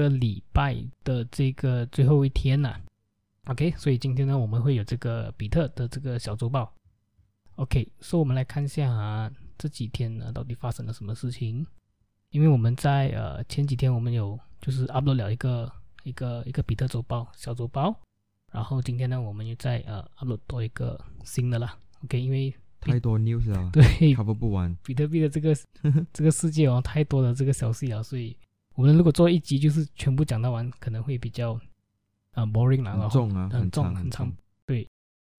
个礼拜的这个最后一天呐。OK，所以今天呢，我们会有这个比特的这个小周报。OK，所以我们来看一下啊，这几天呢到底发生了什么事情？因为我们在呃前几天我们有就是 upload 了一个一个一个比特周报小周报，然后今天呢我们又在呃 upload 多一个新的啦。OK，因为太多 news 了，对，cover 不完。比特币的这个 这个世界哦，太多的这个消息了，所以我们如果做一集就是全部讲到完，可能会比较啊 boring 啦，很重啊，很重很长。对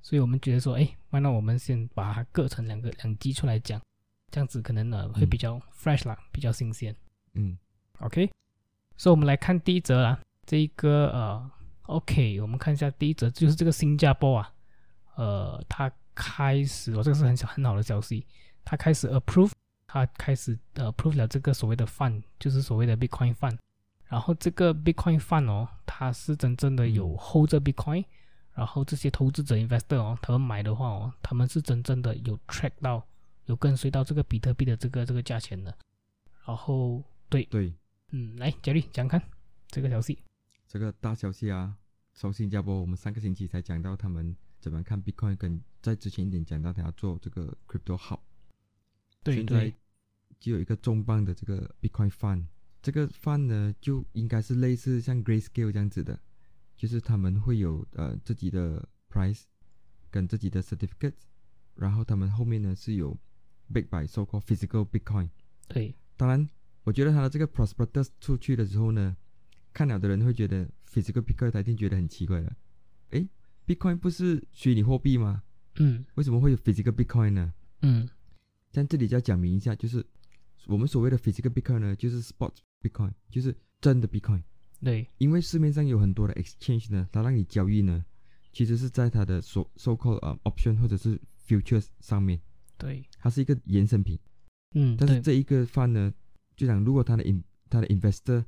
所以我们觉得说，哎，那我们先把它各成两个两集出来讲，这样子可能呢会比较 fresh 啦，比较新鲜。嗯，OK。所以我们来看第一则啦，这一个呃，OK，我们看一下第一则，就是这个新加坡啊，呃，它开始，哦，这个是很小很好的消息，它开始 approve，它开始呃 approve 了这个所谓的 fund，就是所谓的 Bitcoin fund。然后这个 Bitcoin fund 哦，它是真正的有 hold 着 Bitcoin。然后这些投资者 investor 哦，他们买的话哦，他们是真正的有 track 到，有跟随到这个比特币的这个这个价钱的。然后对对，嗯，来杰瑞讲看这个消息。这个大消息啊，从新加坡，我们上个星期才讲到他们怎么看 Bitcoin，跟在之前一点讲到他要做这个 crypto 好。对现在就有一个重磅的这个 Bitcoin fund，这个 fund 呢就应该是类似像 Grayscale 这样子的。就是他们会有呃自己的 price 跟自己的 certificates，然后他们后面呢是有 big by so called physical Bitcoin。对，当然，我觉得他的这个 prospectus 出去的时候呢，看了的人会觉得 physical Bitcoin 他一定觉得很奇怪了。诶 b i t c o i n 不是虚拟货币吗？嗯，为什么会有 physical Bitcoin 呢？嗯，像这里就要讲明一下，就是我们所谓的 physical Bitcoin 呢，就是 spot Bitcoin，就是真的 Bitcoin。对，因为市面上有很多的 exchange 呢，它让你交易呢，其实是在它的 so so called 呃 option 或者是 futures 上面。对，它是一个衍生品。嗯，但是这一个方呢，就讲如果他的 in 他的 investor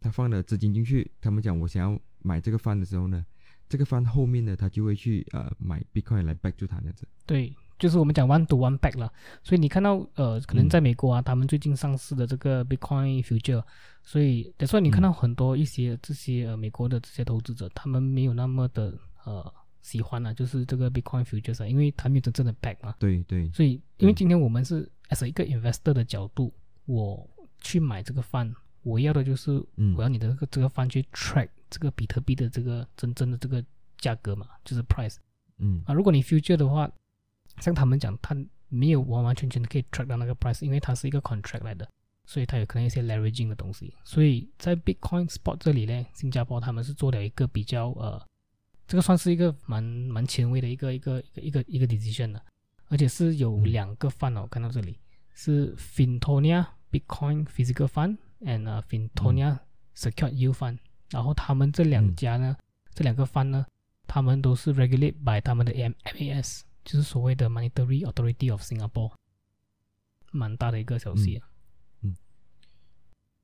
他放了资金进去，他们讲我想要买这个方的时候呢，这个方后面呢，他就会去呃买 bitcoin 来 back 住它这样子。对。就是我们讲 one to one back 了，所以你看到呃，可能在美国啊，他们最近上市的这个 Bitcoin Future，所以所以你看到很多一些这些呃美国的这些投资者，他们没有那么的呃喜欢啊，就是这个 Bitcoin futures 因为它没有真正的 back 嘛。对对。所以因为今天我们是 as 一个 investor 的角度，我去买这个 fund，我要的就是我要你的这个这个 fund 去 track 这个比特币的这个真正的这个价格嘛，就是 price。嗯。啊，如果你 future 的话。像他们讲，他没有完完全全的可以 track 到那个 price，因为它是一个 contract 来的，所以它有可能一些 leveraging 的东西。所以在 Bitcoin Spot 这里呢，新加坡他们是做了一个比较呃，这个算是一个蛮蛮前卫的一个一个一个一个 decision 的，而且是有两个 fund 哦，看到这里是 Fintonia Bitcoin Physical Fund and Fintonia Secure Yield Fund，然后他们这两家呢，这两个 fund 呢，他们都是 regulate by 他们的 MAS。就是所谓的 Monetary Authority of Singapore，蛮大的一个消息啊。嗯，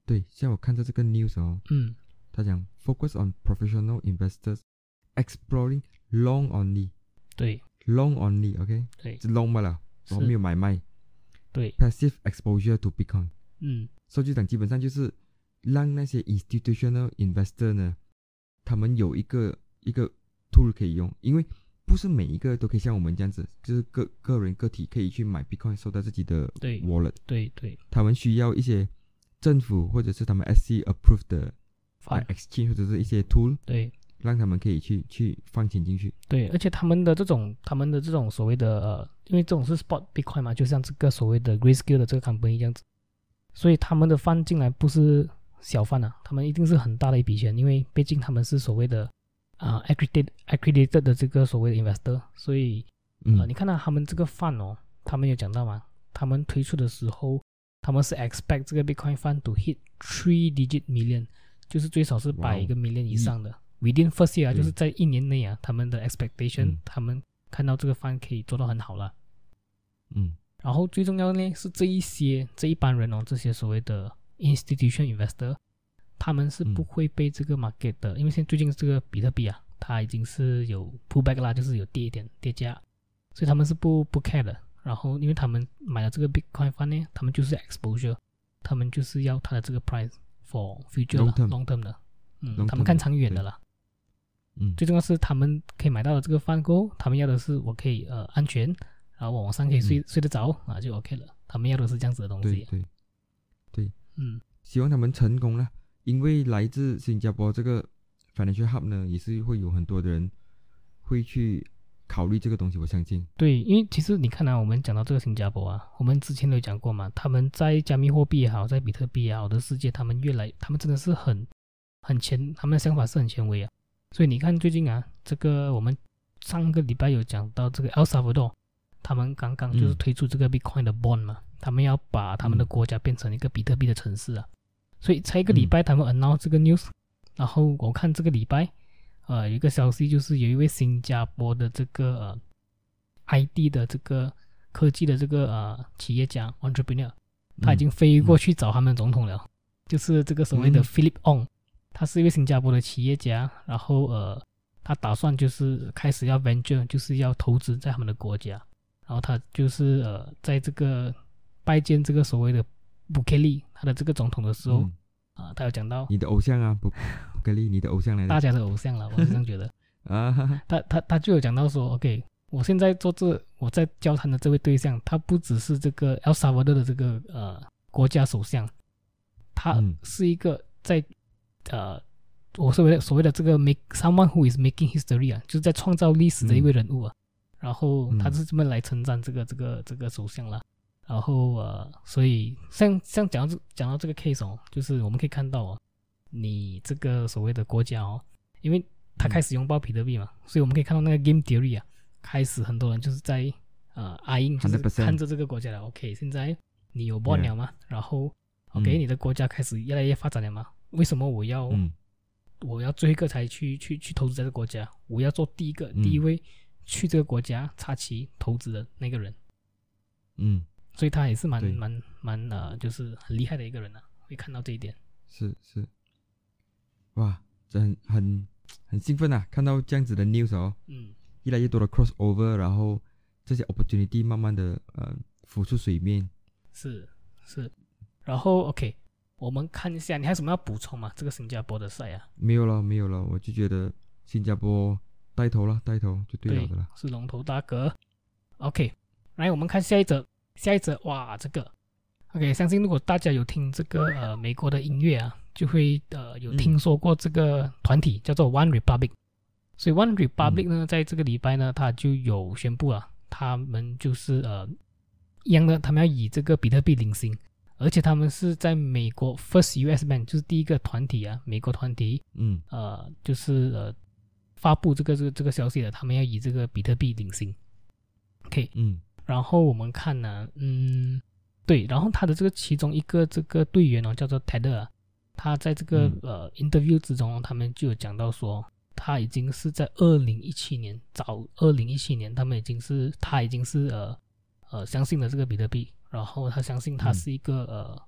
对，像我看到这个 news 哦，嗯，他讲 focus on professional investors exploring long only，对，long only，OK，对，是 long 嘛了，我没有买卖，对，passive exposure to Bitcoin，嗯，数据讲基本上就是让那些 institutional investor 呢，他们有一个一个 tool 可以用，因为。不是每一个都可以像我们这样子，就是个个人个体可以去买 Bitcoin 收到自己的 wallet。对对。他们需要一些政府或者是他们 SC approved 的 exchange 或者是一些 tool，对，让他们可以去去放钱进去。对，而且他们的这种他们的这种所谓的呃，因为这种是 spot Bitcoin 嘛，就像这个所谓的 Grayscale 的这个 company 这样子，所以他们的放进来不是小放啊，他们一定是很大的一笔钱，因为毕竟他们是所谓的。啊，accredited accredited 的这个所谓的 investor，所以呃，你看到他们这个 fund 哦，他们有讲到吗？他们推出的时候，他们是 expect 这个 Bitcoin fund to hit three digit million，就是最少是百一个 million 以上的 within first year 啊，就是在一年内啊，他们的 expectation，、嗯他们看到这个 fund 可以做到很好了。嗯然后最重要的呢是这一些这一帮人哦，这些所谓的 institution investor，他们是不嗯。会被这个 market 的，因为现在最近这个比特币啊，它已经是有 pullback 啦，就是有跌一点跌价，所以他们是不不 care 的。然后因为他们买了这个 Bitcoin fund 呢，他们就是 exposure，他们就是要它的这个 price for future 的 Long term 的，嗯他们看长远的对。啦。嗯。最重要是他们可以买到的这个饭够，他们要的是我可以呃安全，然后我晚上可以睡、睡得着啊就 OK 了。他们要的是这样子的东西。对对，嗯，希望他们成功了，因为来自新加坡这个 financial hub 呢，也是会有很多的人会去考虑这个东西，我相信。对，因为其实你看啊，我们讲到这个新加坡啊，我们之前都有讲过嘛，他们在加密货币也好，在比特币也好的世界，他们越来，他们真的是很很前，他们的想法是很前卫啊。所以你看最近啊，这个我们上个礼拜有讲到这个 El Salvador，他们刚刚就是嗯推出这个 Bitcoin 的 bond 嘛，他们要把他们的嗯国家变成一个比特币的城市啊。所以才一个礼嗯。拜他们 announce 这个 news，、然后我看这个礼拜，呃，有一个消息就是有一位新加坡的这个呃 ID 的这个科技的这个呃企业家 entrepreneur，他已嗯经飞过去找他们总统了，就是这个所谓的嗯。Philip Ong，他是一位新加坡的企业家，然后呃，他打算就是开始要 venture，就是要投资在他们的国家，然后他就是呃，在这个拜见这个所谓的布克利他的这个总统的时候嗯啊、他有讲到你的偶像啊，布克利，你的偶像来的大家的偶像了，我是这样觉得。啊，他他他就有讲到说，OK，我现在做这我在交谈的这位对象，他不只是这个 El Salvador 的这个呃国家首相，他嗯是一个在、呃我所谓的所谓的这个 make someone who is making history 啊，就是在创造历史的一位人物啊。然后他嗯是这么来称赞这个这个这个首相啦。然后呃，所以像像讲到这讲到这个 case 哦，就是我们可以看到哦，你这个所谓的国家哦，因为他嗯开始拥抱比特币嘛，所以我们可以看到那个 game theory 啊，开始很多人就是在呃 eyeing 就是看着这个国家了。OK，现在你有 bond Yeah 了吗？然后 OK，、嗯你的国家开始越来越发展了吗？为什么我要、嗯我要最后一个才去去去投资这个国家？我要做第一个、嗯第一位去这个国家插旗投资的那个人。嗯，所以他也是蛮蛮蛮呃，就是很厉害的一个人啊，会看到这一点。是是，哇，这很很很兴奋啊！看到这样子的 news 哦，嗯，越来越多的 crossover，然后这些 opportunity 慢慢的呃浮出水面。是是。然后 OK，我们看一下，你还有什么要补充吗？这个新加坡的赛啊，没有了，没有了，我就觉得新加坡带头了，带头就对了的了。是龙头大哥。OK，来我们看下一则，下一则哇，这个。OK，相信如果大家有听这个呃美国的音乐啊，就会呃有嗯听说过这个团体叫做 One Republic。所以 One Republic 呢，在这个礼拜呢，他就有宣布了，他们就是呃一样的，他们要以这个比特币领薪，而且他们是在美国 First US Bank，就是第一个团体啊，美国团体嗯。呃，就是呃发布这个这个这个消息的，他们要以这个比特币领薪。OK，嗯然后我们看呢，嗯，对，然后他的这个其中一个这个队员哦，叫做 Ted，啊他在这个、嗯呃 interview 之中，他们就有讲到说，他已经是在二零一七年，早二零一七年，他们已经是他已经是呃呃相信了这个比特币，然后他相信它嗯是一个、呃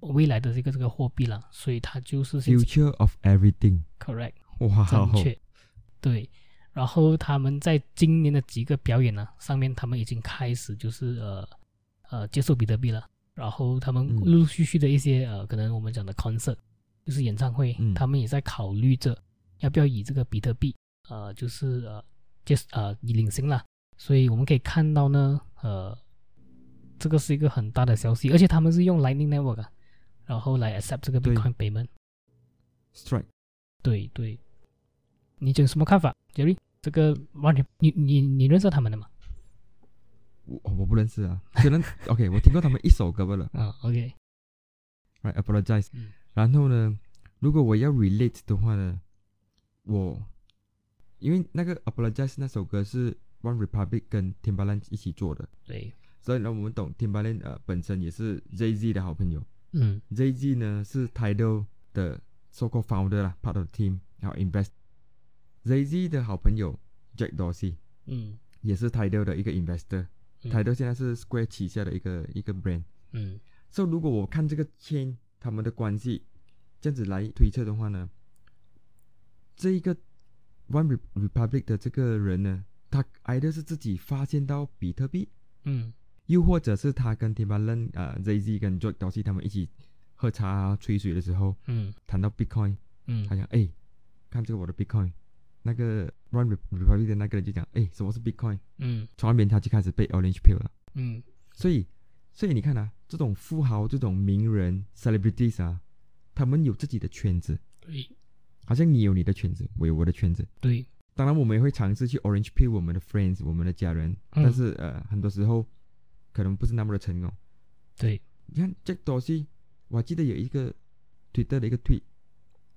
未来的这个这个货币了，所以他就是，future of everything，correct。哇，正确，对。然后他们在今年的几个表演呢，上面他们已经开始就是呃呃接受比特币了。然后他们嗯陆陆续续的一些呃，可能我们讲的 concert，就是演唱会，嗯他们也在考虑着要不要以这个比特币呃，就是呃接呃以领先了。所以我们可以看到呢，呃，这个是一个很大的消息，而且他们是用 Lightning Network 啊，然后来 accept 这个 Bitcoin payment。strike，对对，你有什么看法，Jerry？这个完全，你你你认识他们的吗？我我不认识啊，虽然 OK，我听过他们一首歌罢了啊，OK，，right apologize，、嗯然后呢，如果我要 relate 的话呢，我因为那个 apologize 那首歌是 One Republic 跟 Timbaland 一起做的，对，所以呢，我们懂 Timbaland 呃本身也是 Jay Z 的好朋友嗯，Jay Z 呢是 Tidal 的 so called founder 啦，part of the team，然后 invest。ZZ 的好朋友 Jack Dorsey 嗯也是 Tidal 的一个 investor，Tidal、嗯 Tidal 现在是 Square 旗下的一个一个 brand。嗯所、以如果我看这个 chain 他们的关系这样子来推测的话呢，这一个 One Re- Republic 的这个人呢，他 either 是自己发现到比特币，嗯又或者是他跟 Timbaland 啊、ZZ 跟 Jack Dorsey 他们一起喝茶啊、吹水的时候嗯谈到 Bitcoin，嗯他讲哎，看这个我的 Bitcoin，那个 Re- Republic 的那个人就讲哎，什么是 Bitcoin？嗯从那边他就开始被 Orange Pill 了。嗯所以，所以你看啊，这种富豪、这种名人 celebrities 啊，他们有自己的圈子，对好像你有你的圈子，我有我的圈子。对当然，我们也会尝试去 orange pill 我们的 friends、我们的家人，嗯但是呃，很多时候可能不是那么的成功。对，你看 Jack Dorsey，我还记得有一个 Twitter 的一个 tweet，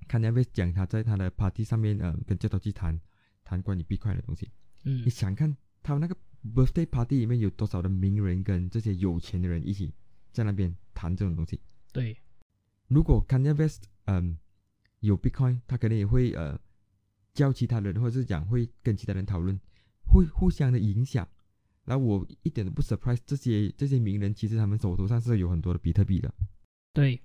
看 Neves 讲他在他的 party 上面呃跟教头去谈谈关于 Bitcoin 的东西。嗯你想看他们那个 birthday party 里面有多少的名人跟这些有钱的人一起在那边谈这种东西？对如果 Kanye West 嗯有 Bitcoin，他可能也会呃教其他人，或者是讲会跟其他人讨论，会互相的影响。然后我一点都不 surprise 这些这些名人，其实他们手头上是有很多的比特币的。对，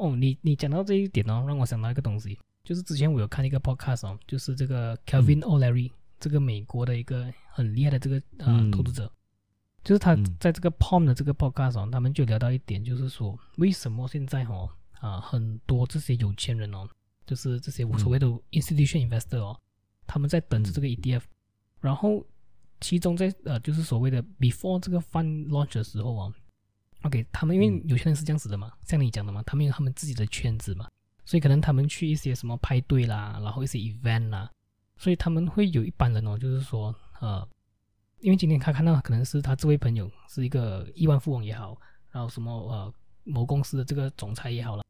哦，你你讲到这一点哦，让我想到一个东西，就是之前我有看一个 podcast 哦，就是这个 Kevin O'Leary、这个美国的一个很厉害的这个呃、嗯。投资者，就是他嗯。在这个 Palm 的这个 podcast 哦，他们就聊到一点，就是说为什么现在哦啊、很多这些有钱人哦，就是这些无所谓的 institution investor 哦，他们在等着这个 ETF，、然后其中在呃就是所谓的 before 这个 fund launch 的时候哦。OK，他们因为嗯有些人是这样子的嘛，像你讲的嘛，他们有他们自己的圈子嘛，所以可能他们去一些什么派对啦，然后一些 event 啦，所以他们会有一般人哦，就是说呃，因为今天他看到可能是他这位朋友是一个亿万富翁也好，然后什么呃某公司的这个总裁也好了，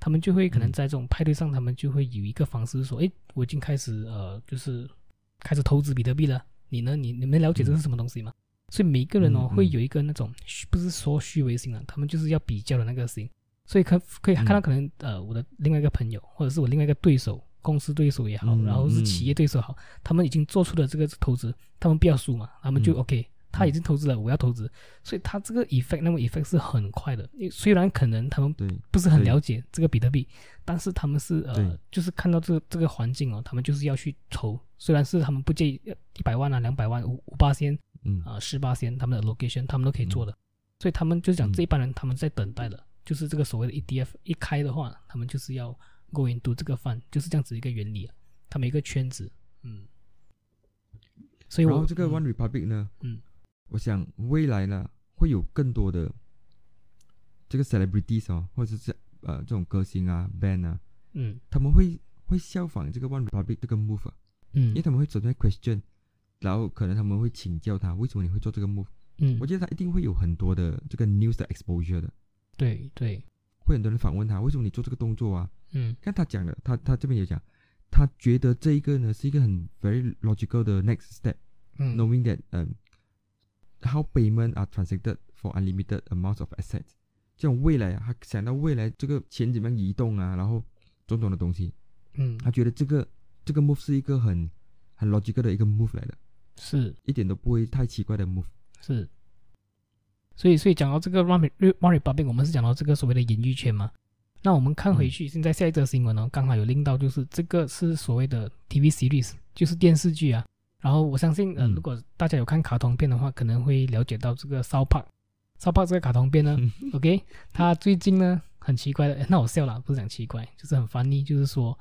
他们就会可能嗯在这种派对上，他们就会有一个方式说，哎，我已经开始呃就是开始投资比特币了，你呢？你你们了解这是什么东西吗？所以每个人哦、会有一个那种虚不是说虚伪心啊，他们就是要比较的那个心，所以可可以看到嗯可能、呃我的另外一个朋友或者是我另外一个对手，公司对手也好，嗯然后是企业对手好，他们已经做出了这个投资，他们不要输嘛，他们就嗯。OK，、他已经投资了，我要投资，所以他这个 effect 那么 effect 是很快的，虽然可能他们，不是很了解这个比特币，但是他们是呃，就是看到这个这个环境哦，他们就是要去投，虽然是他们不介意呃一百万啊、两百万、五五八仙嗯。啊、十八仙，他们的 location 他们都可以做的，所以他们就讲嗯。这一帮人他们在等待的，就是这个所谓的 EDF 一开的话，他们就是要 go into 这个饭，就是这样子一个原理啊，他们一个圈子，嗯，所以我然后这个嗯。One Republic 呢，嗯，我想未来呢会有更多的这个 celebrities 哦，或者是呃这种歌星啊、band 啊，嗯。他们会会效仿这个 One Republic 这个 move，、啊、因为嗯他们会走在 question，然后可能他们会请教他为什么你会做这个 move。嗯。我，觉得他一定会有很多的这个 news 的 exposure 的，对对，会很多人访问他为什么你做这个动作啊？嗯。看他讲的，他他这边也讲，他觉得这一个呢是一个很 very logical 的 next step。嗯。knowing that um, how payment are transacted for unlimited amounts of assets，这种未来啊，他想到未来这个钱怎么样移动啊，然后种种的东西，嗯。他觉得这个这个 move 是一个很很 logical 的一个 move 来的，是。一点都不会太奇怪的 move。是，所以所以讲到这个 One Re- One Republic，我们是讲到这个所谓的演艺圈嘛。那我们看回去，现在下一则新闻呢，刚好有拎到就是这个是所谓的 TV series，就是电视剧啊。然后我相信，呃，嗯如果大家有看卡通片的话，可能会了解到这个 South Park。South Park 这个卡通片呢，OK，它最近呢很奇怪的，诶 那我笑了，不是讲奇怪，就是很 funny，就是说，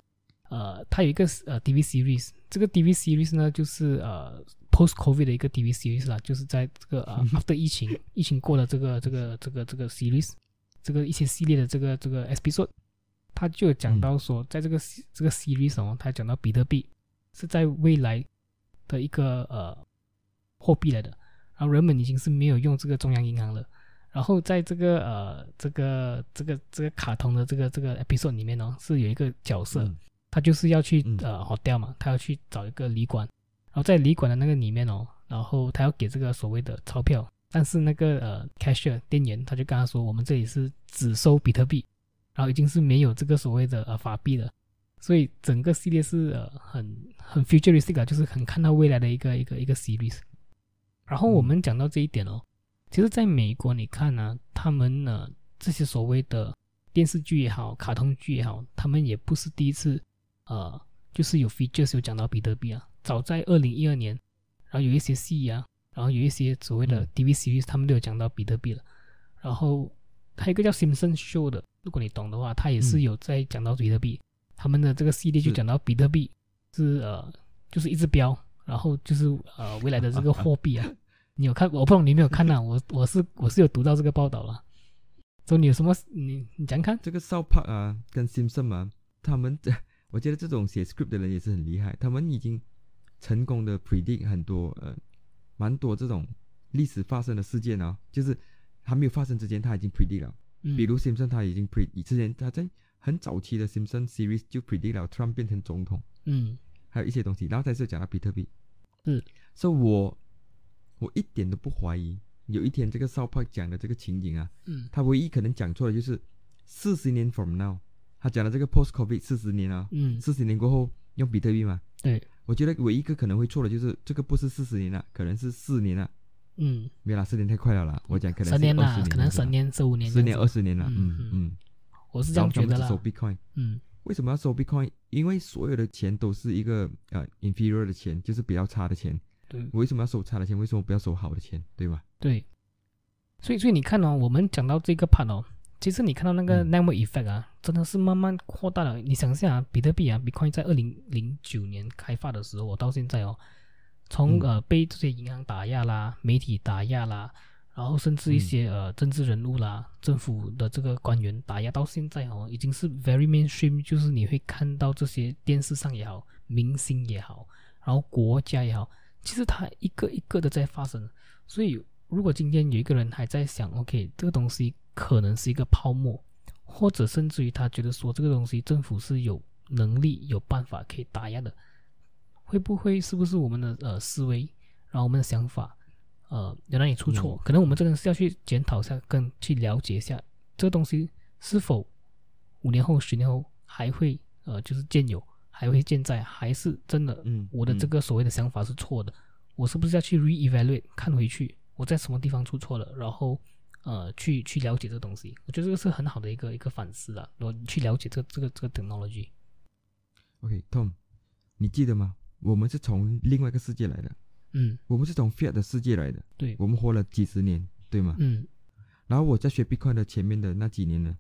呃，它有一个呃 TV series，这个 TV series 呢就是呃 post COVID 的一个 TV series 啦，就是在这个呃 after 疫情疫情过了这个这个这个这个 series，这个一些系列的这个这个 episode，他就有讲到说，在这个这个 series 哦，他讲到比特币是在未来的一个呃货币来的，然后人们已经是没有用这个中央银行了。然后在这个呃这个这个这个卡通的这个这个 episode 里面哦，是有一个角色，嗯。他就是要去嗯。呃 hotel 嘛，他要去找一个旅馆，然后在旅馆的那个里面哦，然后他要给这个所谓的钞票，但是那个呃 cashier 店员他就跟他说，我们这里是只收比特币，然后已经是没有这个所谓的呃法币了，所以整个系列是呃很很 futuristic 啊，就是很看到未来的一个一个一个 series。然后我们讲到这一点哦，其实在美国你看呢、他们呢这些所谓的电视剧也好，卡通剧也好，他们也不是第一次呃，就是有 features 有讲到比特币啊。早在二零一二年，然后有一些戏啊，然后有一些所谓的嗯 TV series，他们都有讲到比特币了。然后还有一个叫 Simpson Show 的，如果你懂的话，他也是嗯有在讲到比特币。他们的这个系列就讲到比特币是呃，就是一只标，然后就是呃未来的这个货币啊。你有看？我不懂你有没有看啊？我我是我是有读到这个报道了。说你有什么？你你讲看？这个 South Park 啊，跟 Simpson 啊，他们这 我觉得这种写 script 的人也是很厉害，他们已经成功的 predict 很多呃，蛮多这种历史发生的事件啊，就是还没有发生之前他已经 predict 了。嗯，比如 Simpson 他已经 predict 之前他在很早期的 Simpson series 就 predict 了 Trump 变成总统，嗯。还有一些东西，然后才是讲到比特币，嗯，所以我我一点都不怀疑，有一天这个 South Park 讲的这个情景啊，嗯。他唯一可能讲错的就是四十年 from now，他讲的这个 post COVID 四十年啊，嗯。四十年过后用比特币嘛，对，我觉得唯一一个可能会错的就是这个不是四十年了，可能是四年了，嗯，没有啦，四年太快了啦，我讲可能是十年啦，可能十年十五年十年，二十年了，嗯嗯我是这样觉得啦。收 Bitcoin。嗯为什么要收 Bitcoin？因为所有的钱都是一个呃 inferior 的钱，就是比较差的钱。对为什么要收差的钱？为什么不要收好的钱？对吧？对，所以所以你看哦，我们讲到这个 part 哦，其实你看到那个嗯 network effect 啊，真的是慢慢扩大了。你想一下啊，比特币啊，Bitcoin 在二零零九年开发的时候，我到现在哦，从嗯呃被这些银行打压啦、媒体打压啦，然后甚至一嗯些呃政治人物啦、政府的这个官员打压，到现在哦，已经是 very mainstream，就是你会看到这些电视上也好，明星也好，然后国家也好，其实它一个一个的在发生。所以，如果今天有一个人还在想，OK，这个东西可能是一个泡沫，或者甚至于他觉得说这个东西政府是有能力、有办法可以打压的，会不会是不是我们的呃思维，然后我们的想法，呃有哪里出错？可能我们真的是要去检讨一下，跟去了解一下这个东西是否五年后、十年后还会呃就是见有，还会健在，还是真的嗯。我的这个所谓的想法是错的，我是不是要去 re-evaluate 看回去，我在什么地方出错了，然后呃去去了解这个东西，我觉得这个是很好的一个一个反思啊，然后去了解这个这个这个 technology，OK，Tom，、你记得吗？我们是从另外一个世界来的，嗯，我们是从 Fiat 的世界来的，对，我们活了几十年，对吗？嗯然后我在学 Bitcoin 的前面的那几年呢，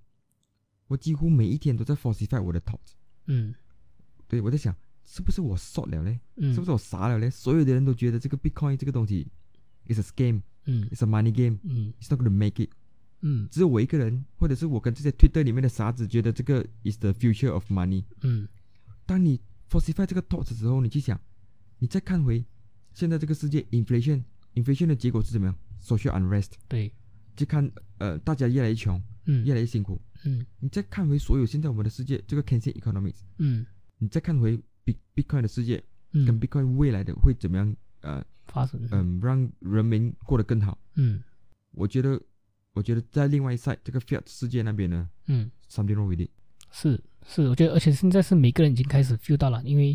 我几乎每一天都在 falsify 我的 thoughts。嗯对，我在想，是不是我 short 了嘞？嗯，是不是我傻了嘞？所有的人都觉得这个 Bitcoin 这个东西 is a scam，嗯 it's a money game，it's 嗯 not going to make it。嗯只有我一个人，或者是我跟这些 Twitter 里面的傻子觉得这个 is the future of money。嗯当你 falsify 这个 thoughts 的时候，你去想，你再看回现在这个世界 inflation，inflation 的结果是怎么样？social unrest，对，就看呃大家越来越穷，嗯越来越辛苦。嗯你再看回所有现在我们的世界这个 Keynesian economics，嗯你再看回 Bit Bitcoin 的世界嗯跟嗯，Bitcoin 未来的会怎么样？呃发生，嗯、让人民过得更好。嗯我觉得，我觉得在另外一 side 这个 Fiat 世界那边呢嗯。，something wrong with it。是是，我觉得，而且现在是每个人已经开始 feel 到了，因为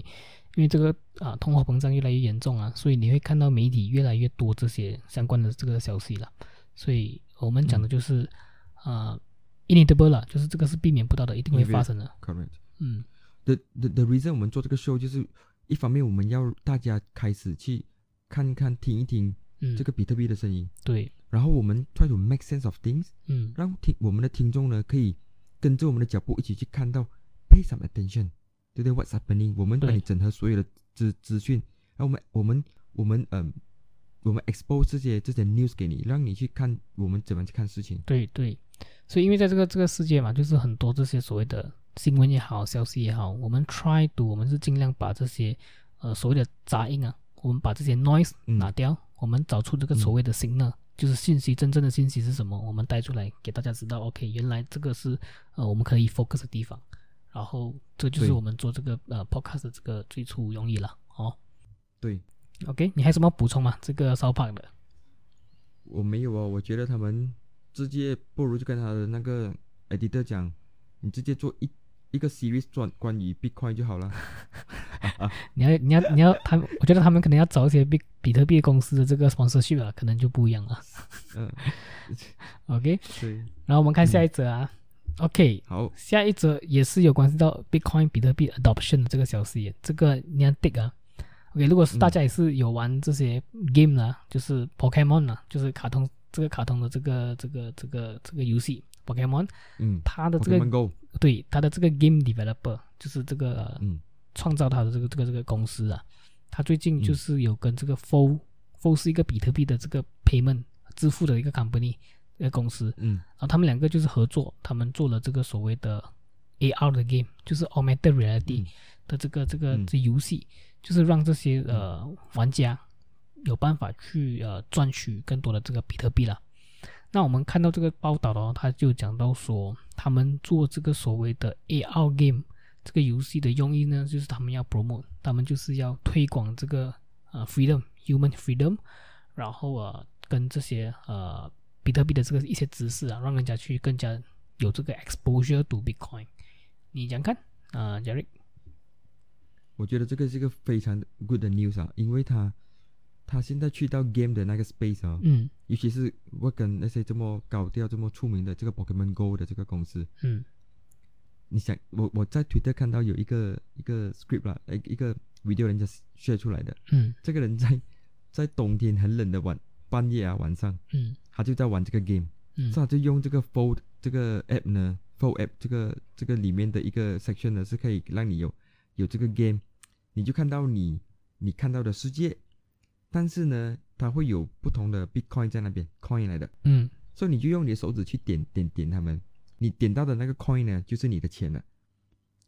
因为这个啊通货膨胀越来越严重啊，所以你会看到媒体越来越多这些相关的这个消息了。所以我们讲的就是、啊 inevitable 了，就是这个是避免不到的，一定会发生的。Correct。嗯 The the the reason 我们做这个 show 就是一方面我们要大家开始去看一看、听一听嗯，这个比特币的声音，对，然后我们 try to make sense of things，嗯让听我们的听众呢可以跟着我们的脚步一起去看到 pay some attention，对不对？What's happening？我们帮你整合所有的资资讯，然后我们我们我们嗯、我们 expose 这些这些 news 给你，让你去看我们怎么去看事情。对对，所以因为在这个这个世界嘛，就是很多这些所谓的新闻也好，消息也好，我们 try to 我们是尽量把这些呃所谓的杂音啊，我们把这些 noise 嗯拿掉，我们找出这个所谓的 signal，、就是信息真正的信息是什么，我们带出来给大家知道。OK，原来这个是呃我们可以 focus 的地方，然后这就是我们做这个呃 podcast 的这个最初用意了。哦对，OK，你还有什么补充吗？这个 South Park 的，我没有哦，我觉得他们直接不如就跟他的那个 editor 讲，你直接做一一个 series 专关于 Bitcoin 就好了。你要你要你要他们，我觉得他们可能要找一些比比特币公司的这个 sponsorship 啊，可能就不一样了。嗯，OK，对，然后我们看下一则啊。OK，好，下一则也是有关系到 Bitcoin 比特币 adoption 的这个消息，这个你要 dig 啊。OK，如果是大家也是有玩这些 game 啊，就是 Pokemon 啊，就是卡通这个卡通的这个这个这个这个游戏 Pokemon，嗯，他的这个 Pokemon Go，对他的这个 game developer 就是这个、呃嗯。创造他的这个这个这个公司啊，他最近嗯。就是有跟这个 Fo、Fo 是一个比特币的这个 payment 支付的一个 company 一个公司，嗯。然后他们两个就是合作，他们做了这个所谓的 AR 的 game，就是 augmented reality 嗯。的这个这个嗯。这游戏，就是让这些呃玩家有办法去呃赚取更多的这个比特币了。那我们看到这个报道的话，他就讲到说，他们做这个所谓的 AR game 这个游戏的用意呢，就是他们要 promote，他们就是要推广这个呃 freedom human freedom，然后呃跟这些呃比特币的这个一些知识啊，让人家去更加有这个 exposure to Bitcoin。你讲看啊、j e r r y 我觉得这个是一个非常 good news 啊，因为他他现在去到 game 的那个 space 啊，嗯。尤其是我跟那些这么高调、这么出名的这个 Pokemon Go 的这个公司，嗯。你想，我我在 Twitter 看到有一个一个 script 啦，一一个 video 人家 share 出来的，嗯。这个人在在冬天很冷的晚半夜啊晚上，嗯。他就在玩这个 game，嗯。所以他就用这个 Fold 这个 app 呢，Fold app 这个这个里面的一个 section 呢，是可以让你有有这个 game，你就看到你你看到的世界，但是呢，它会有不同的 Bitcoin 在那边 coin 来的，嗯。所以你就用你的手指去点点点它们，你点到的那个 coin 呢，就是你的钱了。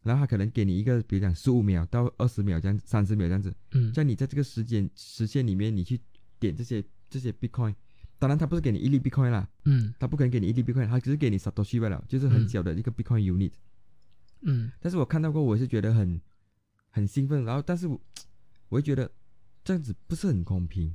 然后他可能给你一个，比如讲十五秒到二十秒这样，三十秒这样子，嗯。在你在这个时间时限里面，你去点这些这些 Bitcoin。当然，他不是给你一粒 Bitcoin 啦，嗯。他不可能给你一粒 Bitcoin，他只是给你 Satoshi 罢了，就是很嗯。小的一个 Bitcoin unit。嗯。但是我看到过，我是觉得很很兴奋，然后但是我我会觉得这样子不是很公平，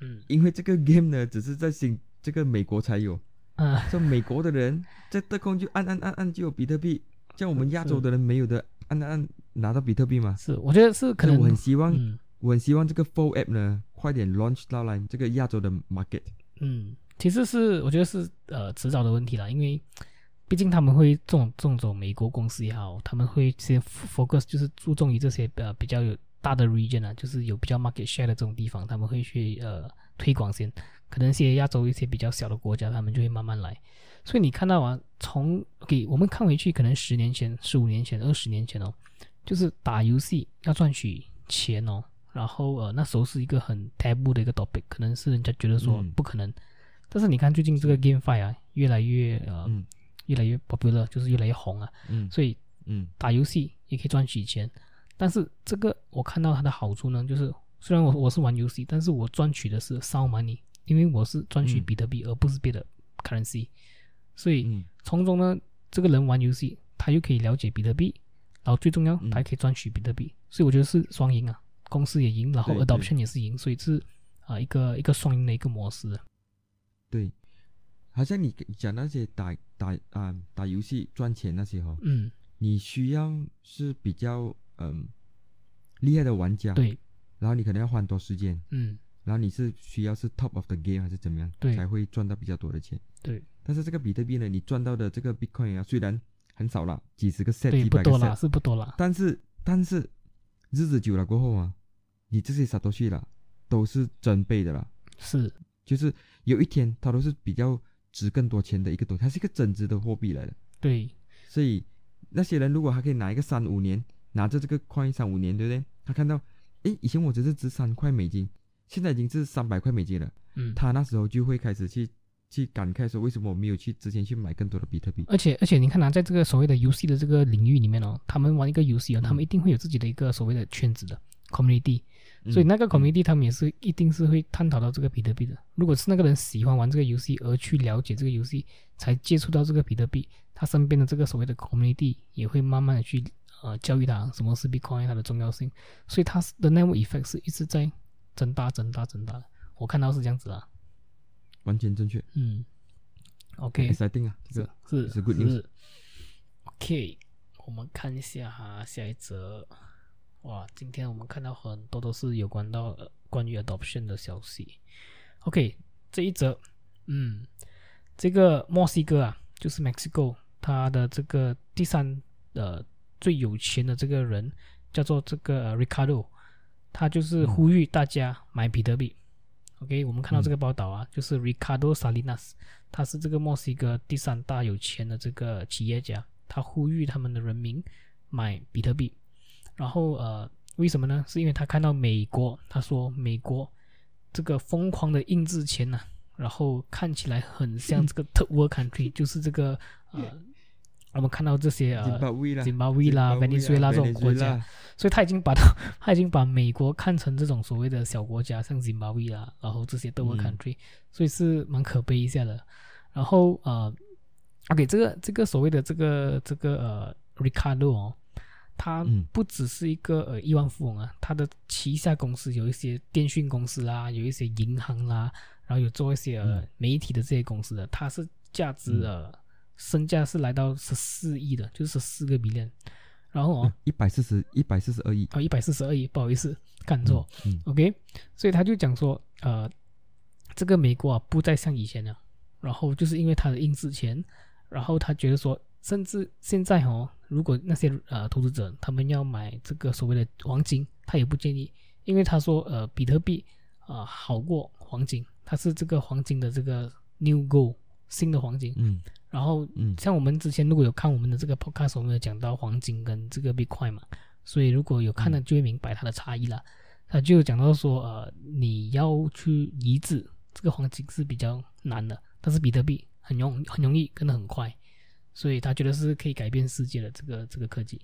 嗯。因为这个 game 呢只是在新这个美国才有，啊。像美国的人在特空就按按按按就有比特币，像我们亚洲的人没有的按按按拿到比特币嘛。是，我觉得是可能我很希望，嗯。我很希望这个 Full App 呢快点 launch 到来这个亚洲的 market。嗯，其实是我觉得是呃迟早的问题啦，因为毕竟他们会这种这种美国公司也好，他们会先 focus 就是注重于这些呃比较有大的 region 啊，就是有比较 market share 的这种地方，他们会去呃推广先。可能一些亚洲一些比较小的国家，他们就会慢慢来。所以你看到啊，从给我们看回去，可能十年前、十五年前、二十年前哦，就是打游戏要赚取钱哦，然后呃那时候是一个很 taboo 的一个 topic，可能是人家觉得说嗯不可能。但是你看最近这个 GameFi 啊，越来越呃、嗯越来越 popular，就是越来越红啊，嗯所以嗯打游戏也可以赚取钱。但是这个我看到它的好处呢，就是虽然我我是玩游戏，但是我赚取的是 sound money，因为我是赚取嗯比特币，而不是别的 currency。所以嗯从中呢，这个人玩游戏，他又可以了解比特币，然后最重要，嗯他还可以赚取比特币。所以我觉得是双赢啊，公司也赢，然后 adoption 也是赢，所以是啊、一个一个双赢的一个模式。对，好像你讲那些打打啊、打游戏赚钱那些哦，嗯，你需要是比较嗯厉害的玩家，，对，然后你可能要花很多时间，嗯，然后你是需要是 top of the game 还是怎么样，对。才会赚到比较多的钱。对，但是这个比特币呢，你赚到的这个 Bitcoin 啊，虽然很少啦，几十个 set，对，几百个不多啦，set，是不多啦。但是但是日子久了过后啊，你这些啥东西啦，都是真倍的啦，是，就是有一天它都是比较值更多钱的一个东西，它是一个增值的货币来的。对，所以那些人如果还可以拿一个三五年，拿着这个 coin 三五年，对不对？他看到，诶，以前我只是值三块美金，现在已经是三百块美金了，嗯，他那时候就会开始去去感慨说，为什么我没有去之前去买更多的比特币？而且而且你看啊，在这个所谓的游戏的这个领域里面哦，他们玩一个游戏哦，他们一定会有自己的一个所谓的圈子的 community，、所以那个嗯 community 他们也是一定是会探讨到这个比特币的。如果是那个人喜欢玩这个游戏而去了解这个游戏，才接触到这个比特币，他身边的这个所谓的 community 也会慢慢的去呃教育他什么是 Bitcoin 它的重要性，所以它的 network effect 是一直在增大、增大、增大的。我看到是这样子啊，完全正确。嗯，OK，exciting 啊，这个是是 good news。OK，我们看一下哈，下一则。哇，今天我们看到很多都是有关到呃关于 adoption 的消息。OK，这一则，嗯，这个墨西哥啊，就是 Mexico，它的这个第三呃最有钱的这个人叫做这个 Ricardo，他就是呼吁大家买比特币。OK，我们看到这个报道啊，就是 Ricardo Salinas，他是这个墨西哥第三大有钱的这个企业家，他呼吁他们的人民买比特币。然后呃，为什么呢？是因为他看到美国，他说美国这个疯狂的印制钱呐，然后看起来很像 这个 third world country，就是这个呃，我们看到这些呃，津巴威啦、委内瑞拉这种国家，所以他已经把他 他已经把美国看成这种所谓的小国家，像津巴威啦，然后这些 third world country，所以是蛮可悲一下的。然后呃，OK，这个这个所谓的这个这个呃，Ricardo 哦。他不只是一个呃亿万富翁啊，他的旗下公司有一些电讯公司啦，有一些银行啦，然后有做一些呃媒体的这些公司的，他是价值呃身价是来到十四亿的，就是十四个 billion，然后哦一百四十一百四十二亿。哦一百四十二亿，不好意思看错。嗯，OK，所以他就讲说呃这个美国啊不再像以前了，然后就是因为他的印制钱，然后他觉得说甚至现在哦。如果那些呃投资者他们要买这个所谓的黄金，他也不建议，因为他说呃比特币啊好过黄金，它是这个黄金的这个 new gold 新的黄金。嗯。然后嗯，像我们之前如果有看我们的这个 podcast，我们有讲到黄金跟这个 bitcoin 嘛，所以如果有看的就会明白它的差异了。他就讲到说呃你要去移植这个黄金是比较难的，但是比特币很容很容易跟得很快。所以他觉得是可以改变世界的这个这个科技。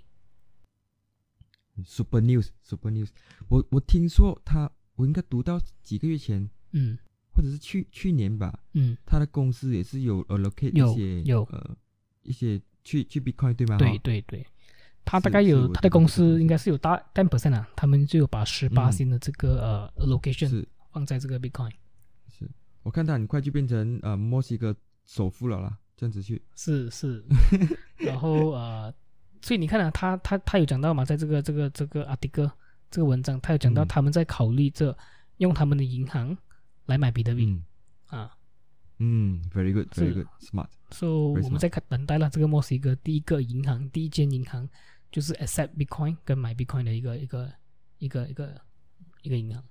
Super News，Super News，我我听说他，我应该读到几个月前，嗯，或者是去去年吧，嗯，他的公司也是有 allocate 一些有。呃一些去去 Bitcoin 对吗？对对对，他大概有他的公司应该是有大 ten percent 啊，他们就有把十八星的这个呃 location 放在这个 Bitcoin。是。我看他很快就变成呃墨西哥首富了啦。这样子去。是是，然后呃，所以你看啊，他他他有讲到嘛，在这个这个这个阿迪哥这个文章，他有讲到他们在考虑着用他们的银行来买比特币啊，嗯，very good，very good，smart。所以我们在看等待了这个墨西哥第一个银行，第一间银行就是 accept Bitcoin 跟买 Bitcoin 的一个一个一个一个一个银行。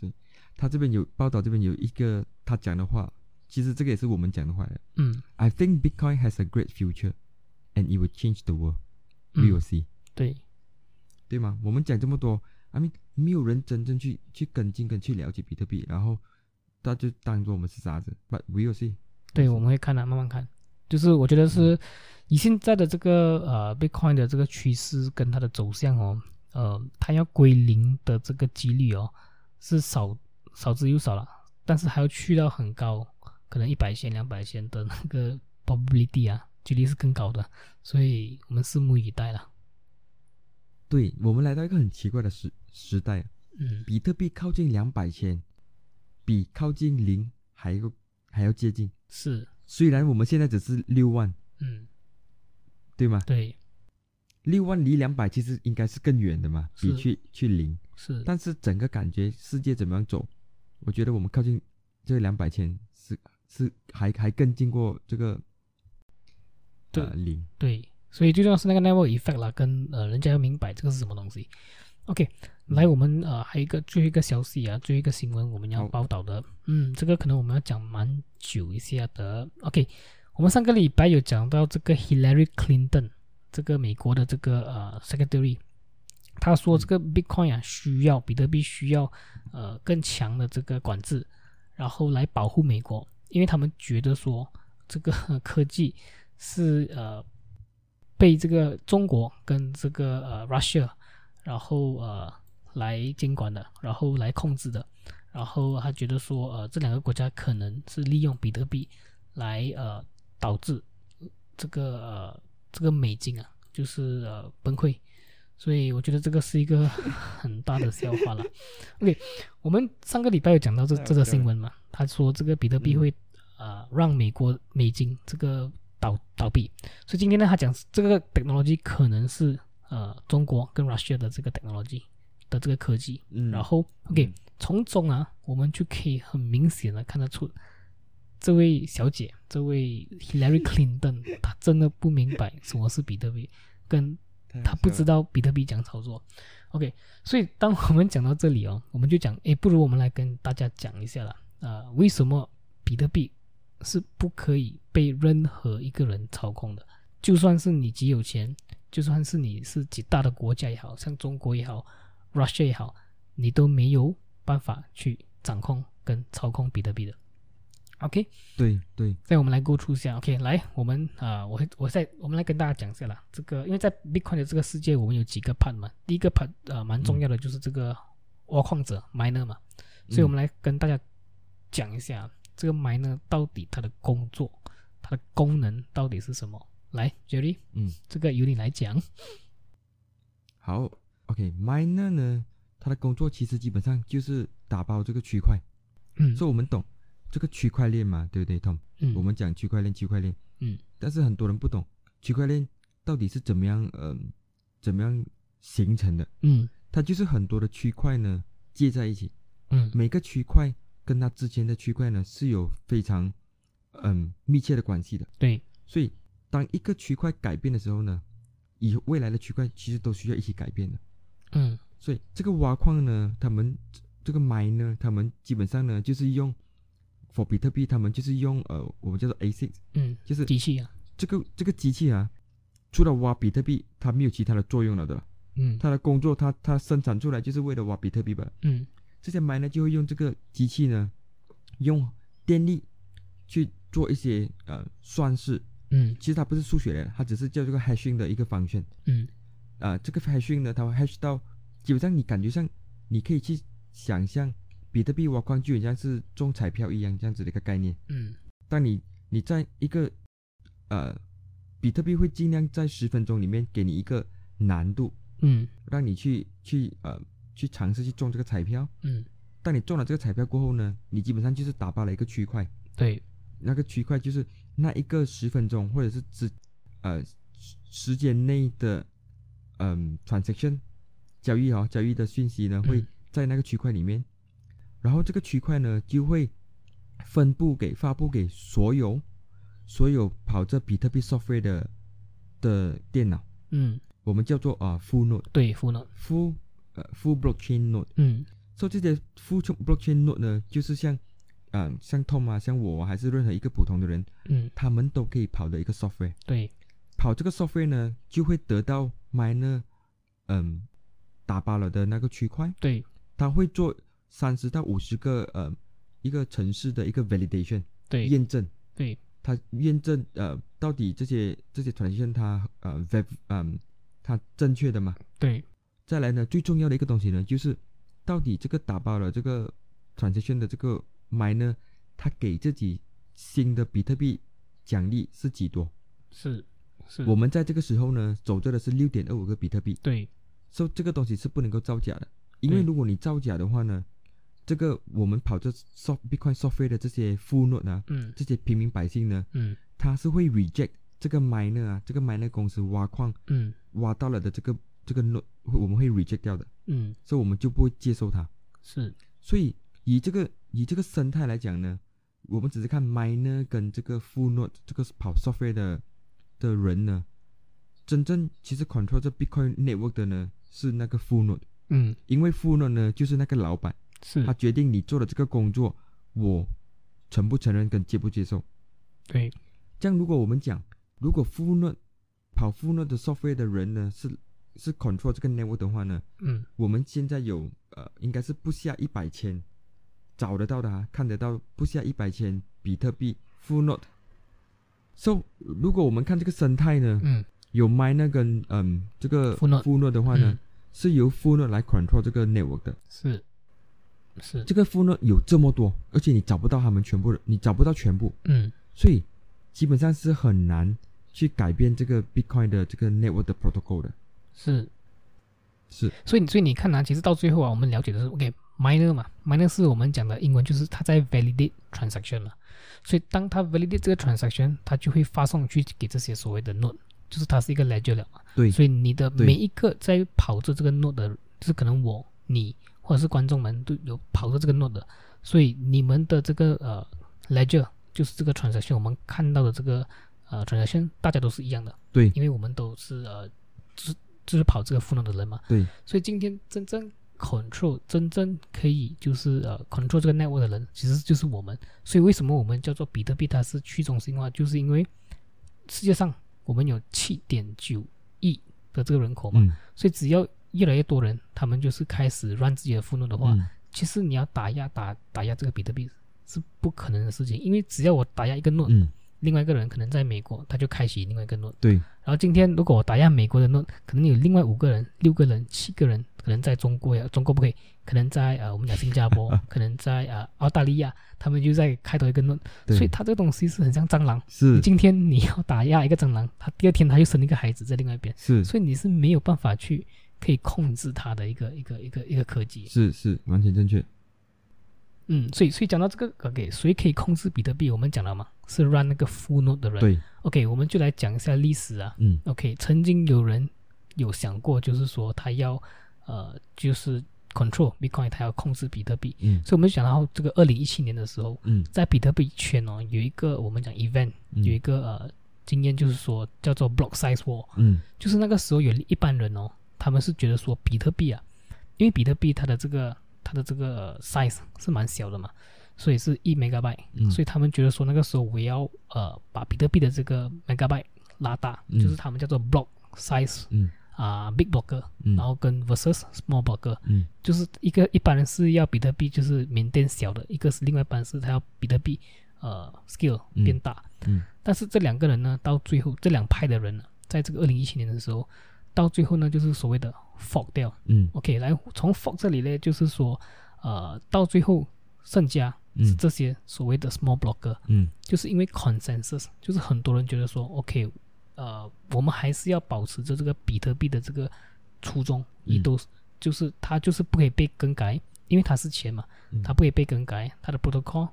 对，他这边有报道，这边有一个他讲的话。其实这个也是我们讲的话。嗯，I think Bitcoin has a great future, and it will change the world. We will see. 对，对吗？我们讲这么多，I mean，没有人真正去去跟进跟去了解比特币，然后他就当做我们是傻子。But we will see. 对，我们会看的，慢慢看。就是我觉得是以现在的这个呃 Bitcoin 的这个趋势跟它的走向哦，呃，它要归零的这个几率哦是少少之又少了，但是还要去到很高。可能一百千、两百千的那个 probability 啊，几率是更高的，所以我们拭目以待了。对我们来到一个很奇怪的时时代，嗯，比特币靠近两百千，比靠近零还要还要接近。是，虽然我们现在只是六万，嗯，对吗？对，六万离两百其实应该是更远的嘛，比去去零是。但是整个感觉世界怎么样走？我觉得我们靠近这两百千是。是还还更经过这个，对零对，所以最重要是那个 network effect 啦，跟呃人家要明白这个是什么东西。OK，来我们呃还有一个最后一个消息啊，最后一个新闻我们要报道的，嗯，这个可能我们要讲蛮久一下的。OK，我们上个礼拜有讲到这个 Hillary Clinton 这个美国的这个呃 secretary，他说这个 Bitcoin 啊需要比特币需要呃更强的这个管制，然后来保护美国。因为他们觉得说这个科技是呃被这个中国跟这个呃 Russia，然后呃来监管的，然后来控制的，然后他觉得说呃这两个国家可能是利用比特币来呃导致这个呃这个美金啊就是呃崩溃，所以我觉得这个是一个很大的笑话了。OK，我们上个礼拜有讲到这这个新闻嘛？他说这个比特币会呃让美国美金这个倒倒闭。所以今天呢，他讲这个 technology 可能是呃中国跟 Russia 的这个 technology 的这个科技。嗯，然后 OK，从中啊，我们就可以很明显的看得出，这位小姐，这位 Hillary Clinton，她真的不明白什么是比特币，跟她不知道，比特币讲操作。OK，所以当我们讲到这里哦，我们就讲，诶，不如我们来跟大家讲一下了，呃，为什么比特币是不可以被任何一个人操控的？就算是你极有钱，就算是你是极大的国家也好，像中国也好，Russia 也好，你都没有办法去掌控跟操控比特币的。OK，对对，再我们来 go through 一下，OK，来，我们啊、我会我再我们来跟大家讲一下啦。这个因为在 Bitcoin 的这个世界，我们有几个 part 嘛，第一个 part 呃蛮重要的就是这个挖矿者 miner 嘛，所以我们来跟大家讲一下这个 miner 到底它的工作、它的功能到底是什么。来，Jerry，嗯，这个由你来讲。好，OK，miner 呢，它的工作其实基本上就是打包这个区块，嗯。所以我们懂这个区块链嘛，对不对，Tom？嗯，我们讲区块链，区块链，嗯，但是很多人不懂区块链到底是怎么样，嗯、怎么样形成的？嗯。它就是很多的区块呢接在一起，嗯。每个区块跟它之前的区块呢是有非常嗯密切的关系的。对，所以当一个区块改变的时候呢，以未来的区块其实都需要一起改变的。嗯所以这个挖矿呢，他们这个 mine 他们基本上呢就是用 for 比特币，他们就是用呃我们叫做 ASIC，嗯，就是机器啊，这个这个机器啊，除了挖比特币，它没有其他的作用了的。嗯它的工作，它它生产出来就是为了挖比特币吧。嗯这些 miner 就会用这个机器呢，用电力去做一些呃算式。嗯其实它不是数学的，它只是叫这个 hashing 的一个 function。嗯啊，这个 hashing 呢，它会 hash 到基本上你感觉上，你可以去想象比特币挖矿就很像是中彩票一样这样子的一个概念。嗯当你你在一个呃，比特币会尽量在十分钟里面给你一个难度，嗯让你去去呃去尝试去中这个彩票。嗯，当你中了这个彩票过后呢，你基本上就是打包了一个区块，对，那个区块就是那一个十分钟或者是之呃时时间内的嗯、transaction 交易哦交易的讯息呢会嗯在那个区块里面，然后这个区块呢就会分布给发布给所有所有跑着比特币 software 的的电脑，嗯。我们叫做啊、full node 对，，full 呃 full blockchain node。嗯。所以这些 full blockchain node 呢，就是像，嗯、像 Tom 啊，像我啊还是任何一个普通的人，嗯。他们都可以跑的一个 software。对，跑这个 software 呢，就会得到 miner，嗯，打包了的那个区块，对，他会做三十到五十个呃一个城市的一个 validation 对，验证，对，它验证呃到底这些这些 transaction 它呃 v 嗯它正确的吗？对，再来呢，最重要的一个东西呢，就是到底这个打包了这个 transaction 的这个 miner，他给自己新的比特币奖励是几多？是是，我们在这个时候呢，走着的是六点二五个比特币，对，所以这个东西是不能够造假的，因为如果你造假的话呢，这个我们跑这 soft Bitcoin software 的这些 full node 啊，嗯。这些平民百姓呢，嗯。他是会 reject 这个 miner 啊，这个 miner 公司挖矿嗯。挖到了的这个这个 node，我们会 reject 掉的，嗯，所以我们就不会接受它。是，所以以这个以这个生态来讲呢，我们只是看 miner 跟这个 full node 这个跑 software 的的人呢，真正其实 control 这 Bitcoin network 的呢是那个 full node，嗯。因为 full node 呢就是那个老板，是。他，决定你做的这个工作，我承不承认跟接不接受。对，这样如果我们讲，如果 full node 跑 full node 的 software 的人呢是是 control 这个 network 的话呢，嗯。我们现在有呃，应该是不下一百千，找得到的啊，看得到不下一百千比特币 full node。So，如果我们看这个生态呢，嗯。有 miner 跟嗯这个 Full node node 的话呢，嗯。是由 full node 来 control 这个 network 的。是。是，这个 full node 有这么多，而且你找不到他们全部的，你找不到全部，嗯。所以基本上是很难去改变这个 Bitcoin 的这个 network 的 protocol 的。是，是，所以所以你看啊，其实到最后啊，我们了解的是，OK，miner 嘛，miner 是我们讲的英文就是它在 validate transaction 嘛，所以当它 validate 这个 transaction，它就会发送去给这些所谓的 node，就是它是一个 ledger 了嘛。对，所以你的每一个在跑着这个 node 的，就是可能我、你或者是观众们都有跑着这个 node 的，所以你们的这个呃 ledger 就是这个 transaction，我们看到的这个呃 transaction，大家都是一样的，对。因为我们都是呃，就是就是跑这个赋能的人嘛。对，所以今天真正 control 真正可以就是呃 control 这个 network 的人，其实就是我们。所以为什么我们叫做比特币它是去中心化，就是因为世界上我们有七点九亿的这个人口嘛，嗯，所以只要越来越多人，他们就是开始让自己的赋能的话，嗯。其实你要打压打打压这个比特币是不可能的事情，因为只要我打压一个 node，、嗯，另外一个人可能在美国，他就开启另外一个 node。对，然后今天如果我打压美国的 node，可能有另外五个人、六个人、七个人，可能在中国呀，中国不可以，可能在呃我们讲新加坡，可能在呃澳大利亚，他们就在开头一个 node，对所以它这个东西是很像蟑螂。是今天你要打压一个蟑螂，它第二天它又生了一个孩子在另外一边，是所以你是没有办法去可以控制它的一个一个一个一个科技。是是完全正确。嗯，所以所以讲到这个，OK，谁可以控制比特币？我们讲了嘛，是 run 那个 full node 的人。对，OK，我们就来讲一下历史啊。嗯。OK，曾经有人有想过，就是说他要呃，就是 control Bitcoin，他要控制比特币。嗯。所以我们就讲到这个二零一七年的时候，嗯。在比特币圈哦，有一个我们讲 event，嗯。有一个呃经验，就是说叫做 block size war，嗯。就是那个时候有一般人哦，他们是觉得说比特币啊，因为比特币它的这个它的这个呃 size 是蛮小的嘛，所以是一 megabyte，、嗯。所以他们觉得说那个时候我要呃把比特币的这个 megabyte 拉大，嗯。就是他们叫做 block size 嗯。啊、big blocker，嗯。然后跟 versus small blocker，嗯。就是一个一般人是要比特币就是缅甸小的，一个是另外一般是他要比特币呃 scale 嗯。变大，嗯。但是这两个人呢，到最后这两派的人呢，在这个二零一七年的时候，到最后呢，就是所谓的 fork 掉。嗯。OK，来从 fork 这里呢，就是说，呃，到最后剩下这些所谓的 small blocker，、嗯。就是因为 consensus，就是很多人觉得说，OK，呃，我们还是要保持着这个比特币的这个初衷，嗯。也都是就是它就是不可以被更改，因为它是钱嘛，嗯。它不可以被更改，它的 protocol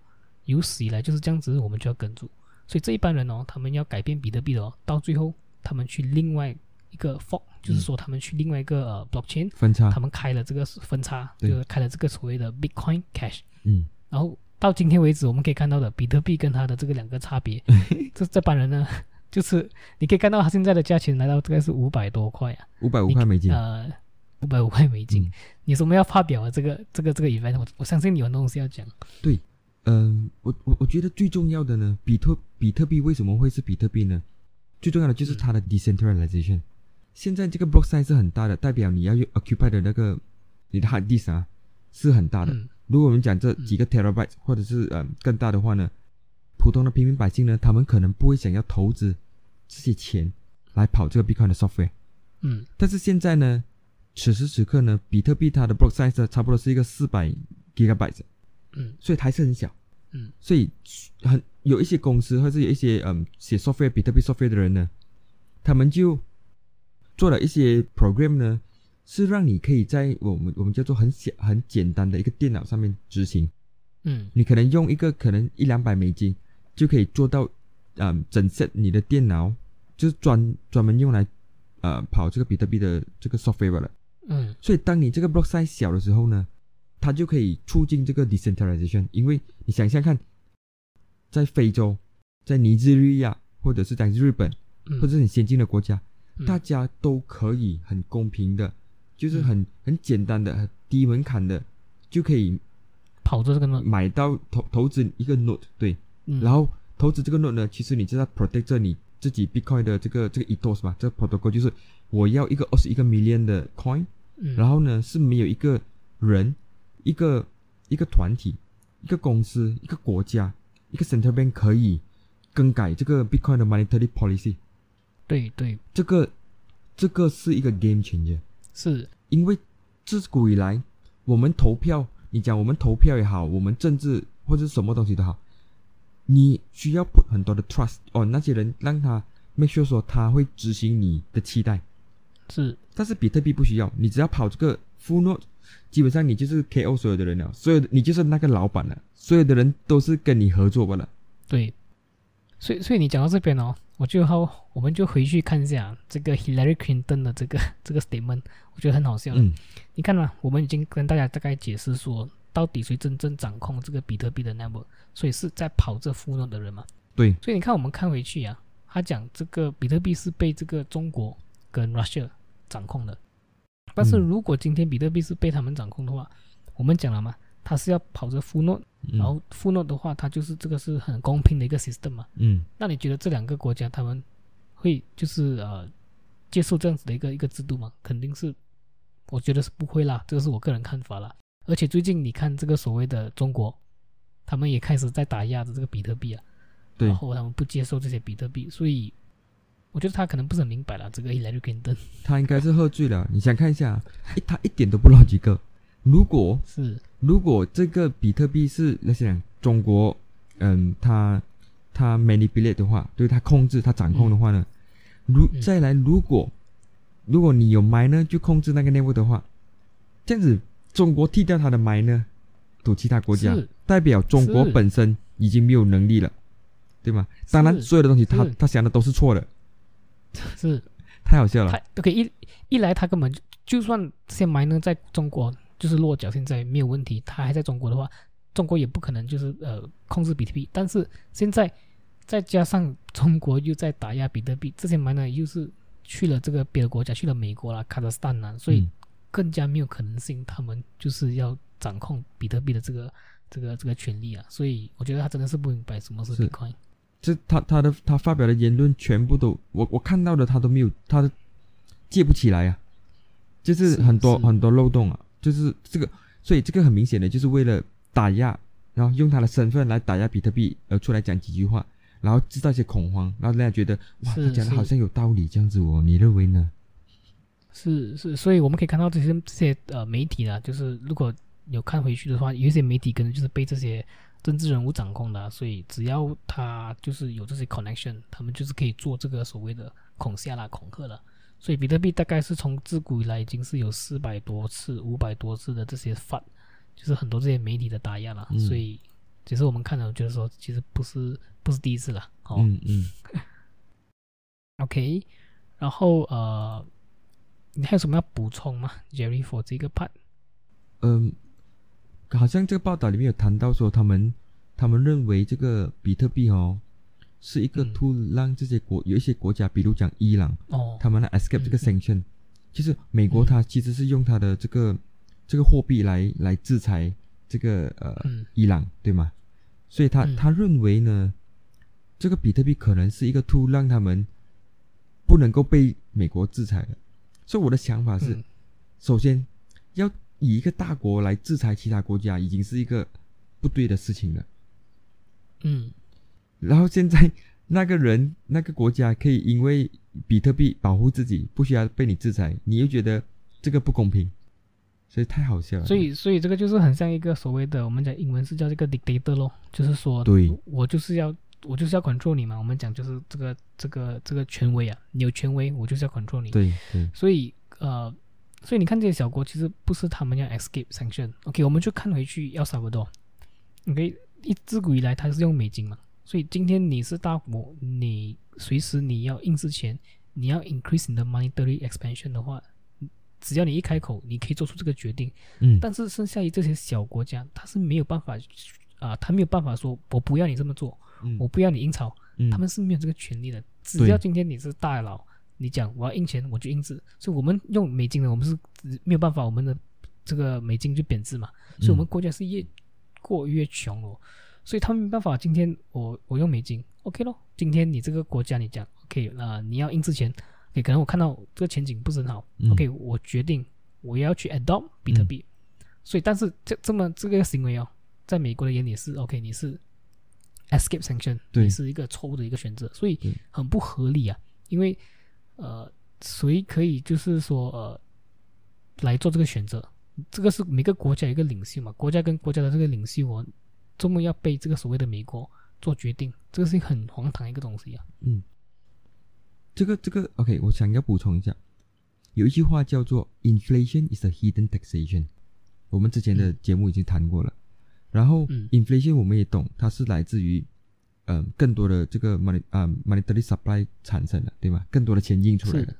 有史以来就是这样子，我们就要跟住。所以这一般人哦，他们要改变比特币的哦，到最后他们去另外一个 fork，就是说他们去另外一个呃 blockchain，分叉。他，们开了这个分叉，就对是开了这个所谓的 Bitcoin Cash。嗯。然后到今天为止，我们可以看到的比特币跟它的这个两个差别，这这帮人呢，就是你可以看到它现在的价钱来到大概是五百多块啊，五百五块美金，呃，五百五块美金。嗯你有什么要发表啊？这个这个这个 event，我我相信你有很多东西要讲。对嗯，我我我觉得最重要的呢，比特比特币为什么会是比特币呢？最重要的就是它的 decentralization。现在这个 block size 是很大的，代表你要用 occupy 的那个你的 hard disk 啊是很大的。嗯如果我们讲这几个 terabyte 或者是呃更大的话呢，普通的平民百姓呢，他们可能不会想要投资这些钱来跑这个 Bitcoin 的 software。嗯。但是现在呢，此时此刻呢，比特币它的 block size 差不多是一个四百 gigabytes，嗯。所以它还是很小。嗯。所以很有一些公司或者有一些嗯写 software 比特币 software 的人呢，他们就做了一些 program 呢，是让你可以在我们我们叫做很小很简单的一个电脑上面执行。嗯你可能用一个可能一两百美金就可以做到，嗯，整 set 你的电脑就是专专门用来呃跑这个比特币的这个 software 了。嗯所以当你这个 block size 小的时候呢，它就可以促进这个 decentralization。因为你想想看，在非洲、在尼日利亚或者是在日本嗯，或者是很先进的国家，嗯大家都可以很公平的，就是很很简单的、很低门槛的，就可以跑着这个呢，买到投投资一个 note，对，嗯。然后投资这个 note 呢，其实你就在 protect 着你自己 Bitcoin 的这个这个 ethos 嘛，这个 protocol 就是我要一个二十一个 million 的 coin，嗯。然后呢是没有一个人、一个一个团体、一个公司、一个国家、一个 central bank 可以更改这个 Bitcoin 的 monetary policy，对对。这个这个是一个 game changer。是。因为自古以来，我们投票，你讲我们投票也好，我们政治或者是什么东西都好，你需要 put 很多的 trust 哦，那些人让他 make sure 说他会执行你的期待，是。但是比特币不需要，你只要跑这个 full node，基本上你就是 KO 所有的人了，所有的你就是那个老板了，所有的人都是跟你合作罢了。对，所以所以你讲到这边哦，我就好，我们就回去看一下这个 Hillary Clinton 的这个 这个 statement，我觉得很好笑。嗯你看嘛，我们已经跟大家大概解释说，到底谁真正掌控这个比特币的 network，所以是在跑这 full node 的人嘛。对，所以你看，我们看回去啊，他讲这个比特币是被这个中国跟 Russia 掌控的，但是嗯如果今天比特币是被他们掌控的话，我们讲了嘛，他是要跑着 full node，嗯然后 full node 的话，它就是这个是很公平的一个 system 嘛。嗯那你觉得这两个国家他们会就是呃接受这样子的一个一个制度吗？肯定是，我觉得是不会啦，这个是我个人看法啦。而且最近你看这个所谓的中国，他们也开始在打压着这个比特币啊，对然后他们不接受这些比特币，所以我觉得他可能不是很明白了这个 Hillary Clinton 他应该是喝醉了。你想看一下，一他一点都不逻辑个。如果是。如果这个比特币是那些人中国，嗯，他他 manipulate 的话，就是他控制、他掌控的话呢，如嗯。再来，如果如果你有 miner 就控制那个 network 的话，这样子中国替掉他的 miner 赌其他国家，代表中国本身已经没有能力了，对吗？当然，所有的东西他他想的都是错的，是，太好笑了。他。OK 一一来他根本就就算这些 miner 在中国就是落脚，现在没有问题，他还在中国的话，中国也不可能就是呃控制比特币。但是现在再加上中国又在打压比特币，这些 miner 又是去了这个别的国家，去了美国啦、卡扎斯坦啦，所以嗯更加没有可能性，他们就是要掌控比特币的这个这个这个权利啊。所以我觉得他真的是不明白什么是是 Bitcoin。这他他的他发表的言论全部都我我看到的他都没有他的接不起来啊，就是很多很多漏洞啊，就是这个，所以这个很明显的就是为了打压，然后用他的身份来打压比特币，而出来讲几句话，然后制造一些恐慌，然后大家觉得哇，是他讲的好像有道理这样子哦，你认为呢？是是，所以我们可以看到这些这些呃媒体呢，就是如果有看回去的话，有一些媒体可能就是被这些政治人物掌控的啊、所以只要他就是有这些 connection，他们就是可以做这个所谓的恐吓啦、恐吓了。所以比特币大概是从自古以来已经是有四百多次、五百多次的这些反，就是很多这些媒体的打压了。嗯所以其实我们看到就是说，其实不是不是第一次了。哦，嗯嗯，OK，然后呃，你还有什么要补充吗，Jerry for 这个 part？嗯，好像这个报道里面有谈到说，他们他们认为这个比特币哦，是一个嗯。tool 让这些国有一些国家，比如讲伊朗，哦，他们来 escape 这个嗯。sanction，、其实美国嗯。它其实是用它的这个这个货币来来制裁这个呃嗯。伊朗，对吗？所以他嗯。他认为呢，这个比特币可能是一个 tool 让他们不能够被美国制裁的。所以我的想法是，嗯。首先要以一个大国来制裁其他国家，已经是一个不对的事情了。嗯然后现在那个人那个国家可以因为比特币保护自己，不需要被你制裁，你又觉得这个不公平，所以太好笑了。所以所以这个就是很像一个所谓的我们讲英文是叫这个 dictator 咯，就是说，对，我就是要我就是要 control 你嘛，我们讲就是这个这个这个权威啊，你有权威，我就是要 control 你。对对，所以呃，所以你看这些小国其实不是他们要 escape sanction。OK，我们就看回去要萨不多。OK，一自古以来它是用美金嘛，所以今天你是大国，你随时你要印制钱，你要 increase 你的 monetary expansion 的话，只要你一开口，你可以做出这个决定。嗯，但是剩下于这些小国家，他是没有办法啊、他没有办法说我不要你这么做，嗯我不要你印钞，嗯他们是没有这个权利的。只要今天你是大佬，你讲我要印钱，我就印制。所以我们用美金呢，我们是没有办法，我们的这个美金就贬值嘛。所以我们嗯国家是越过越穷哦。所以他们没办法，今天我我用美金，OK 咯。今天你这个国家你讲 OK 那、你要印制钱，OK，可能我看到这个前景不是很好、嗯 o k 我决定我要去 adopt 比特币。所以，但是这这么这个行为哦，在美国的眼里是 OK，你是 escape sanction，对你是一个错误的一个选择，所以很不合理啊。因为呃，谁可以就是说呃来做这个选择？这个是每个国家一个领袖嘛，国家跟国家的这个领袖哦，这么要被这个所谓的美国做决定，这个是很荒唐的一个东西啊。嗯，这个这个 OK，我想要补充一下，有一句话叫做 “inflation is a hidden taxation”，我们之前的节目已经谈过了。然后嗯。inflation 我们也懂，它是来自于呃更多的这个 money 啊、monetary supply 产生的，对吗？更多的钱印出来是。的，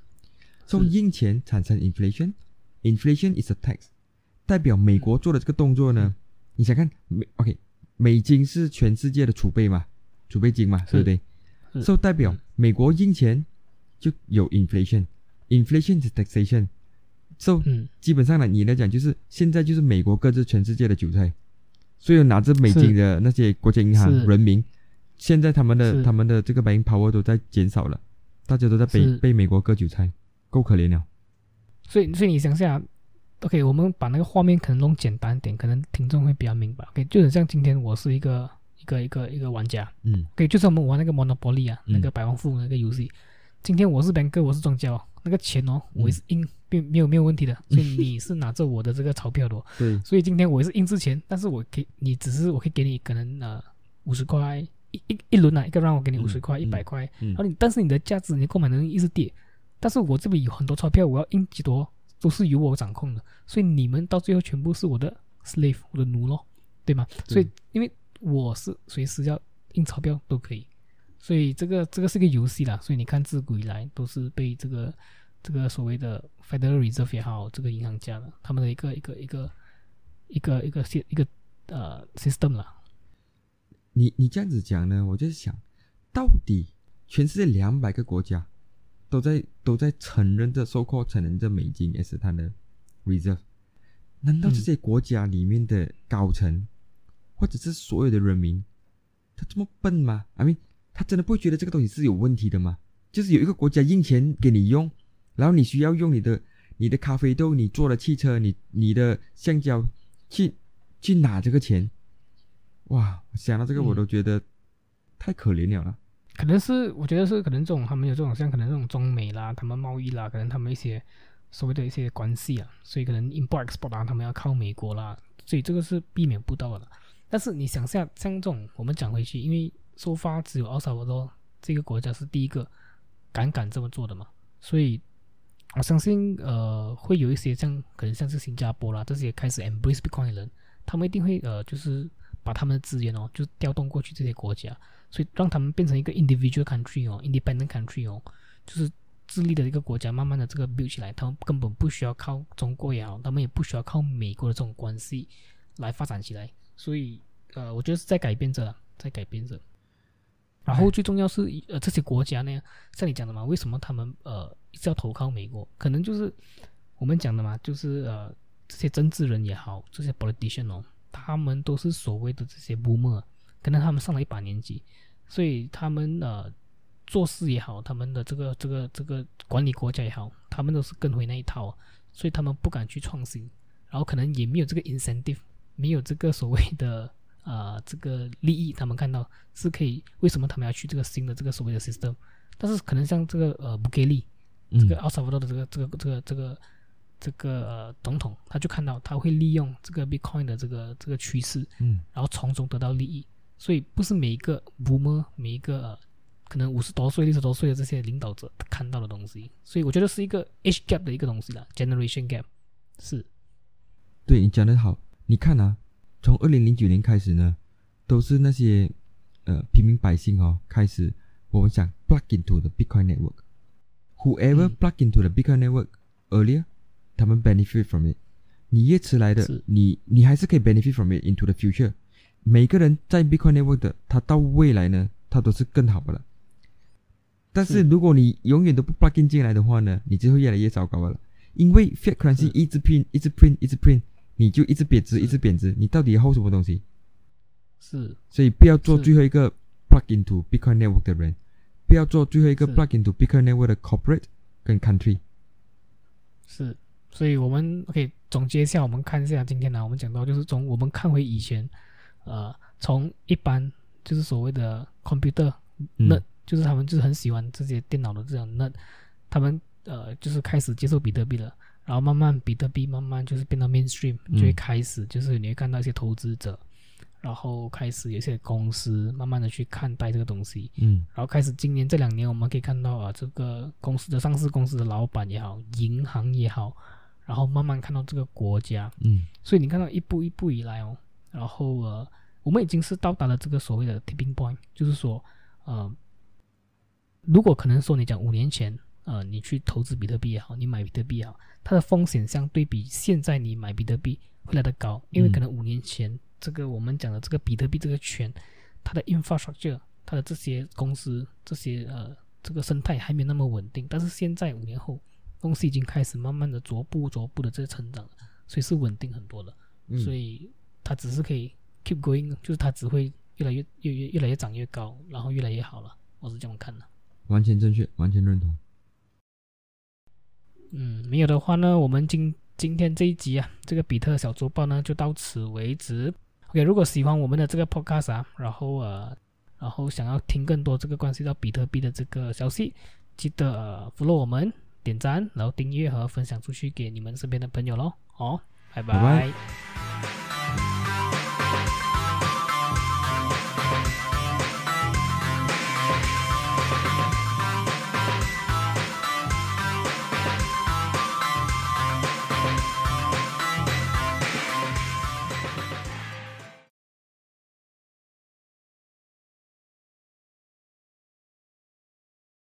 从印钱产生 inflation，inflation is a tax，代表美国做的这个动作呢，你想看美 OK，美金是全世界的储备嘛，储备金嘛，对不对？是。所以代表嗯。美国印钱就有 inflation，inflation is taxation。So 嗯，基本上呢，你来讲就是现在就是美国各自全世界的韭菜，所有拿着美金的那些国家银行人民，现在他们的他们的这个 buying power 都在减少了，大家都在被被美国割韭菜，够可怜了。所以所以你想下，OK，我们把那个画面可能弄简单点，可能听众会比较明白。OK，就很像今天我是一个一个一个一个玩家。嗯，OK，就是我们玩那个 Monopoly 啊，嗯。那个百万富翁那个游戏。今天我是 banker，我是庄家哦，那个钱哦，我也是印，并没有没有问题的。所以你是拿着我的这个钞票的、哦，对，所以今天我也是印制钱，但是我给你只是我可以给你可能呃五十块一一一轮啊，一个让我给你嗯五十块一嗯百块，嗯。然后你但是你的价值，你的购买能力一直跌，但是我这边有很多钞票，我要印几多都是由我掌控的，所以你们到最后全部是我的 slave，我的奴咯，对吗？所以因为我是随时要印钞票都可以，所以这个这个是个游戏啦，所以你看自古以来都是被这个这个所谓的 Federal Reserve 也好，这个银行家的他们的一个一个一个一个一个系一个呃 system 啦，你你这样子讲呢，我就想，到底全世界两百个国家都在都在承认着 so called 承认这美金也是它的 reserve，难道这些国家里面的高层、或者是所有的人民，他这么笨吗？I mean，他真的不会觉得这个东西是有问题的吗？就是有一个国家印钱给你用，然后你需要用你的你的咖啡豆，你做的汽车，你你的橡胶去去拿这个钱，哇！我想到这个嗯我都觉得太可怜了啦。可能是我觉得是可能这种他们有这种像可能这种中美啦，他们贸易啦，可能他们一些所谓的一些关系啊，所以可能 import export 啊，他们要靠美国啦，所以这个是避免不到的。但是你想下，像这种我们讲回去，因为收发只有奥萨瓦多这个国家是第一个敢敢这么做的嘛，所以我相信呃会有一些像可能像是新加坡啦这些开始 embrace Bitcoin 的人，他们一定会呃就是把他们的资源哦就调动过去这些国家，所以让他们变成一个 individual country 哦，independent country 哦，就是自立的一个国家，慢慢的这个 build 起来，他们根本不需要靠中国也好，他们也不需要靠美国的这种关系来发展起来，所以呃，我觉得是在改变着，在改变着。然后最重要是呃这些国家呢，像你讲的嘛，为什么他们呃一直要投靠美国？可能就是我们讲的嘛，就是呃这些政治人也好，这些 politician 哦，他们都是所谓的这些 boomer，可能他们上了一把年纪，所以他们呃做事也好，他们的这个这个这个管理国家也好，他们都是跟回那一套，所以他们不敢去创新，然后可能也没有这个 incentive，没有这个所谓的 呃这个利益，他们看到是可以，为什么他们要去这个新的这个所谓的 system？但是可能像这个呃布给利，这嗯个奥萨瓦多的这个这个这个这个这个呃总统，他就看到他会利用这个 Bitcoin 的这个这个趋势，嗯然后从中得到利益。所以不是每一个 boomer，每一个、呃、可能五十多岁、六十多岁的这些领导者看到的东西。所以我觉得是一个 age gap 的一个东西啦，generation gap 是对你讲的好。你看啊，从二零零九年开始呢，都是那些呃平民百姓哦，开始我们想 plug into the Bitcoin network。Whoever 嗯 plug into the Bitcoin network earlier，他们 benefit from it。你越迟来的是，你你还是可以 benefit from it into the future。每个人在 Bitcoin network 的，他到未来呢，他都是更好的了。但是是如果你永远都不 plug in 进来的话呢，你就会越来越糟糕了。因为 fiat currency 是一直 print，一直 print，一直 print，你就一直贬值，一直贬值，你到底要 hold 什么东西？是所以不要做最后一个 plug into Bitcoin network 的人，不要做最后一个 plug into Bitcoin network 的 corporate 跟 country。是，所以我们 OK 总结一下，我们看一下今天呢，我们讲到就是从我们看回以前，呃，从一般就是所谓的 computer 嗯。nerd，、就是他们就是很喜欢这些电脑的这种 nerd，他们呃就是开始接受比特币了，然后慢慢比特币慢慢就是变到 mainstream，嗯。就会开始就是你会看到一些投资者，然后开始有些公司慢慢的去看待这个东西，嗯。然后开始今年这两年我们可以看到啊，这个公司的上市公司的老板也好，银行也好，然后慢慢看到这个国家，嗯。所以你看到一步一步以来哦，然后呃，我们已经是到达了这个所谓的 tipping point，就是说，呃，如果可能说你讲五年前，呃，你去投资比特币也好，你买比特币也好，它的风险相对比现在你买比特币会来得高，因为嗯可能五年前这个我们讲的这个比特币这个圈，它的 infrastructure，它的这些公司这些呃这个生态还没有那么稳定，但是现在五年后，公司已经开始慢慢的逐步逐步的在成长了，所以是稳定很多的。嗯，所以它只是可以 keep going，就是它只会越来越越越越来越长越高，然后越来越好了。我是这么看的。完全正确，完全认同。嗯，没有的话呢，我们今今天这一集啊，这个比特小周报呢就到此为止。OK，如果喜欢我们的这个 podcast 啊，然后呃，然后想要听更多这个关系到比特币的这个消息，记得呃 follow 我们，点赞，然后订阅和分享出去给你们身边的朋友喽。哦，拜拜拜